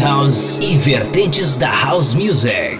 House e vertentes da House Music.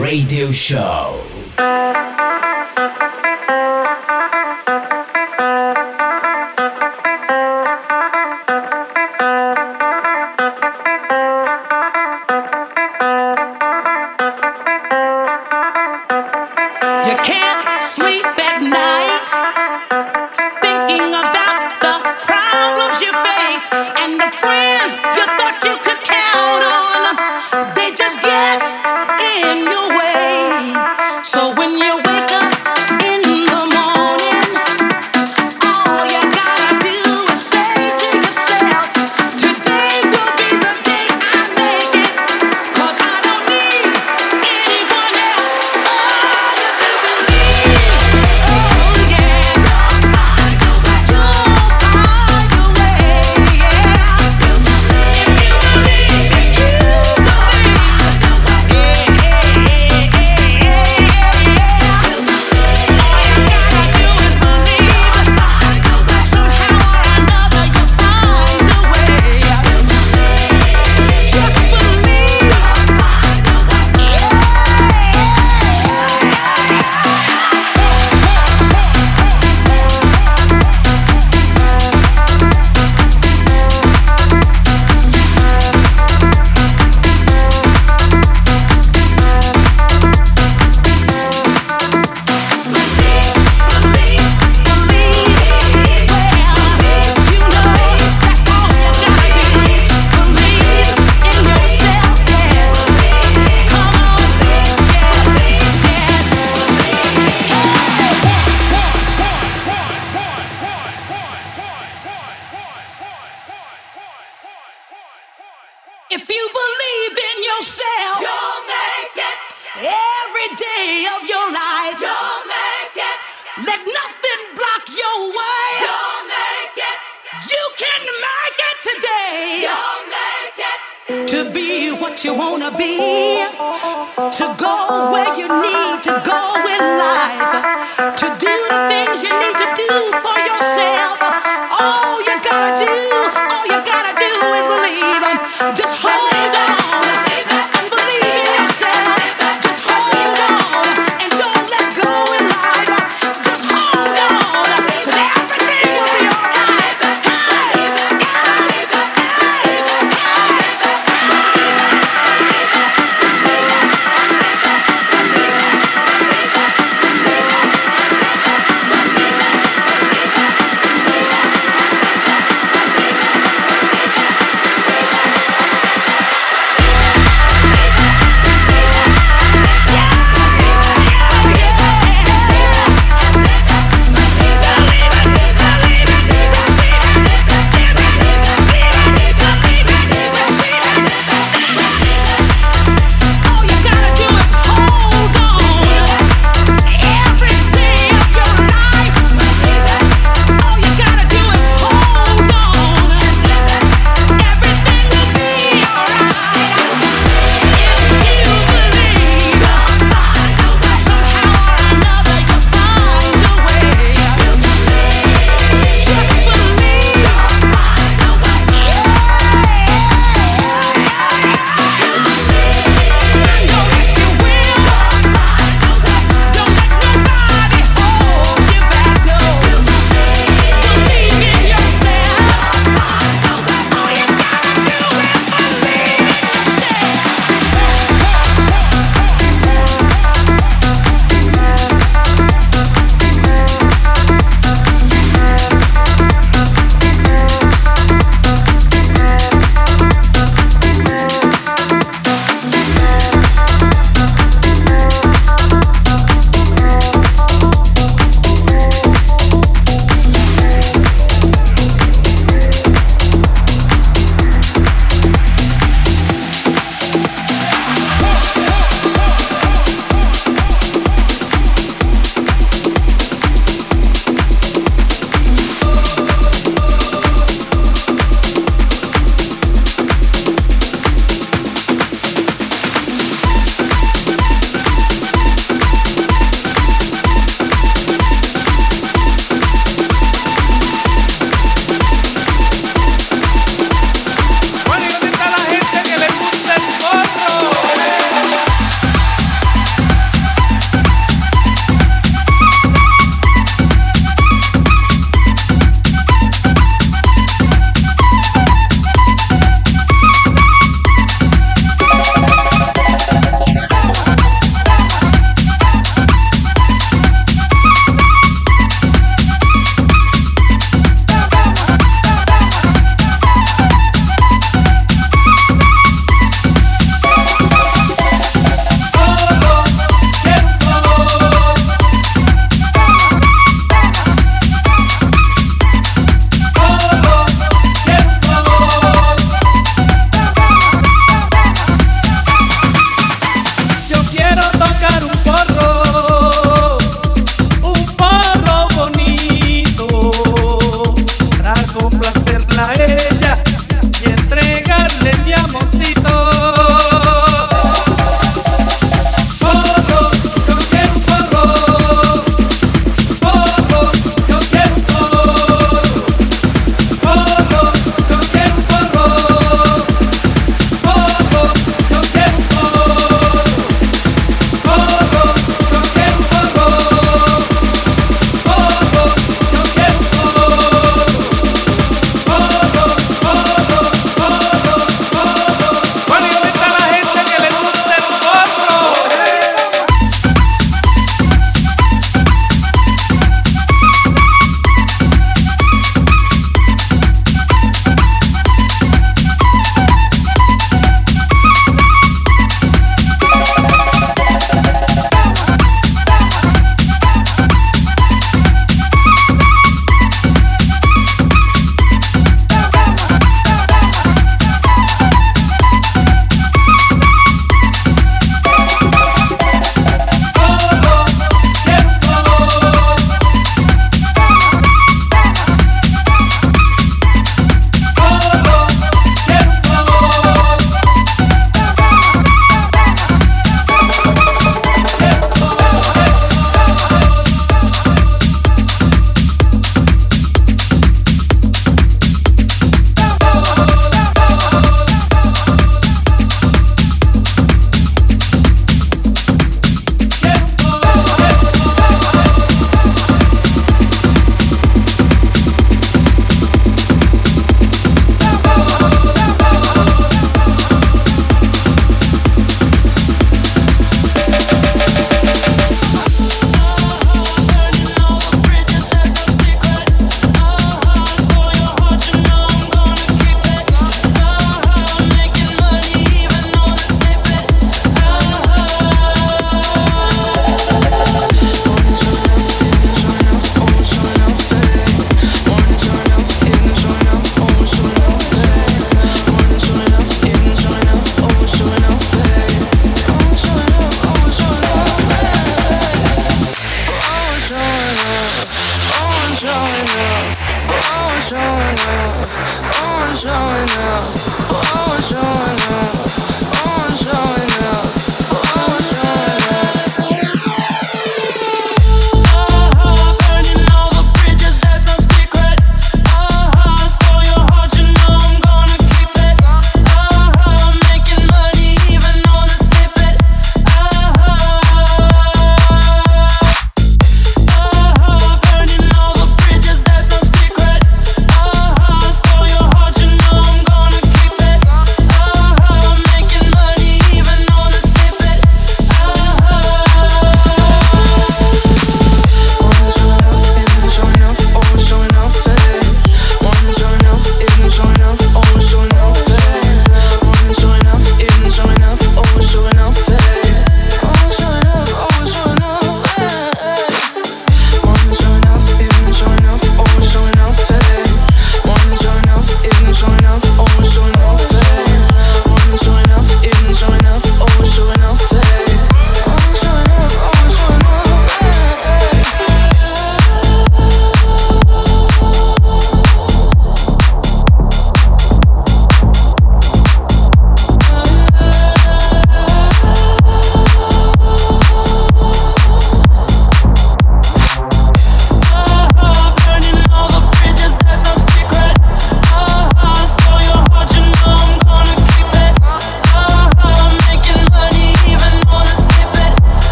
Radio Show.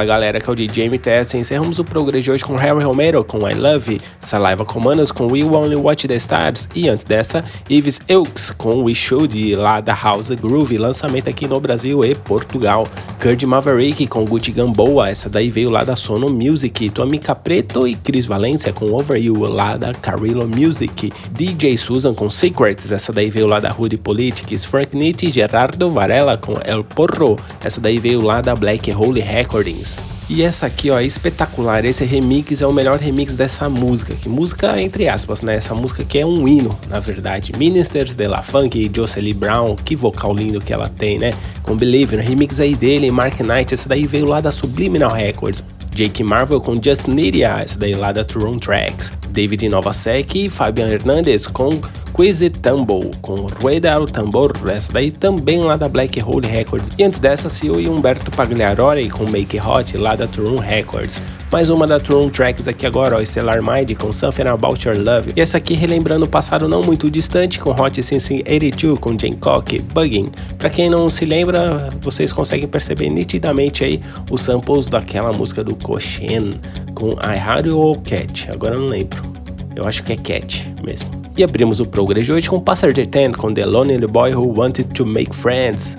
Fala galera, que é o DJ MTS. Encerramos o progresso de hoje com Harry Romero com I Love, Saliva Comandos com We Only Watch the Stars e antes dessa, Yves Elks com We Should lá da House Groove, lançamento aqui no Brasil e Portugal. Kurt Maverick com Gucci Gamboa, essa daí veio lá da Sono Music. Tomica Preto e Chris Valência com Over You lá da Carrillo Music. DJ Susan com Secrets, essa daí veio lá da Rude Politics. Frank Nitti e Gerardo Varela com El Porro, essa daí veio lá da Black Hole Recordings. E essa aqui, ó, é espetacular. Esse remix é o melhor remix dessa música. Que música, entre aspas, né? Essa música que é um hino, na verdade. Ministers de La Funk e Jocelyn Brown, que vocal lindo que ela tem, né? Com Believe, no remix aí dele, Mark Knight, essa daí veio lá da Subliminal Records. Jake Marvel com Just Nidia, essa daí lá da Tron Tracks. David Novasek e Fabian Hernandez com Quizy Tumble, com Rueda al Tambor, essa daí também lá da Black Hole Records. E antes dessa, CEO e Humberto Pagliarori com Make Hot, lá da Tron Records. Mais uma da Tron Tracks aqui agora, ó, Stellar Mind com Something About Your Love. E essa aqui relembrando o passado não muito distante com Hot Sensing 82 com Jane Cock, Bugging. Pra quem não se lembra, vocês conseguem perceber nitidamente aí os samples daquela música do Koshen com I Had You Cat. Agora não lembro. Eu acho que é Cat mesmo. E abrimos o progress de hoje com Passenger 10 com The Lonely Boy Who Wanted to Make Friends.